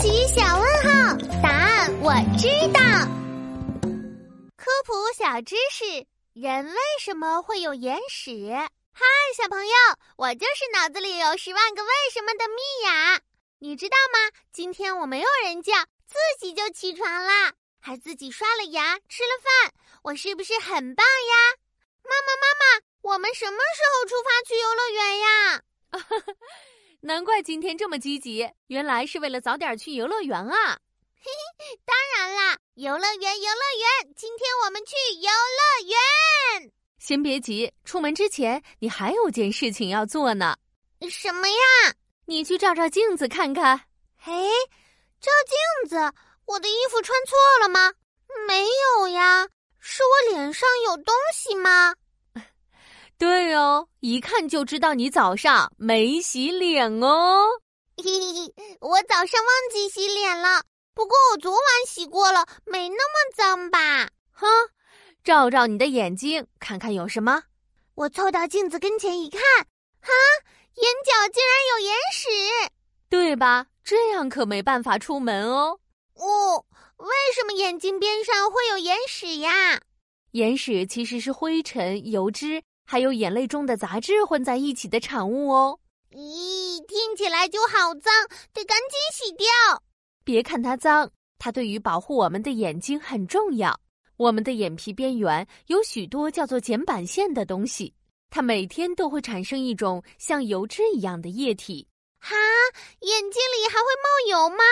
奇小问号，答案我知道。科普小知识：人为什么会有眼屎？嗨，小朋友，我就是脑子里有十万个为什么的蜜雅。你知道吗？今天我没有人叫，自己就起床啦，还自己刷了牙，吃了饭。我是不是很棒呀？妈妈，妈妈，我们什么时候出发去游乐园呀？难怪今天这么积极，原来是为了早点去游乐园啊！嘿嘿，当然啦，游乐园，游乐园，今天我们去游乐园。先别急，出门之前你还有件事情要做呢。什么呀？你去照照镜子看看。哎，照镜子，我的衣服穿错了吗？没有呀，是我脸上有东西吗？对哦，一看就知道你早上没洗脸哦。嘿嘿，我早上忘记洗脸了，不过我昨晚洗过了，没那么脏吧？哼，照照你的眼睛，看看有什么。我凑到镜子跟前一看，哈，眼角竟然有眼屎，对吧？这样可没办法出门哦。哦，为什么眼睛边上会有眼屎呀？眼屎其实是灰尘、油脂。还有眼泪中的杂质混在一起的产物哦。咦，听起来就好脏，得赶紧洗掉。别看它脏，它对于保护我们的眼睛很重要。我们的眼皮边缘有许多叫做睑板腺的东西，它每天都会产生一种像油脂一样的液体。哈，眼睛里还会冒油吗？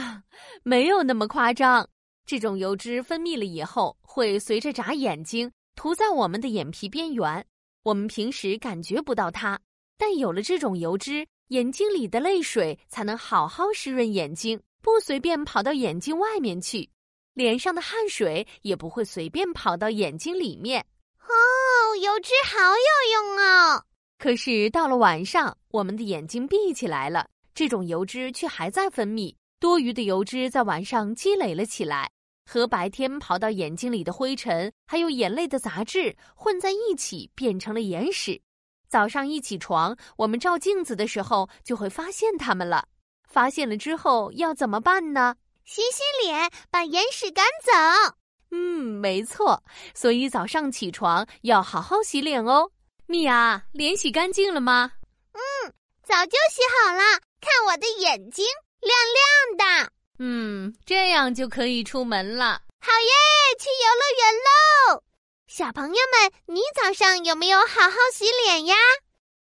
啊，没有那么夸张。这种油脂分泌了以后，会随着眨眼睛涂在我们的眼皮边缘。我们平时感觉不到它，但有了这种油脂，眼睛里的泪水才能好好湿润眼睛，不随便跑到眼睛外面去；脸上的汗水也不会随便跑到眼睛里面。哦，油脂好有用哦！可是到了晚上，我们的眼睛闭起来了，这种油脂却还在分泌，多余的油脂在晚上积累了起来。和白天跑到眼睛里的灰尘，还有眼泪的杂质混在一起，变成了眼屎。早上一起床，我们照镜子的时候就会发现它们了。发现了之后要怎么办呢？洗洗脸，把眼屎赶走。嗯，没错。所以早上起床要好好洗脸哦。米娅，脸洗干净了吗？嗯，早就洗好了。看我的眼睛，亮亮的。嗯，这样就可以出门了。好耶，去游乐园喽！小朋友们，你早上有没有好好洗脸呀？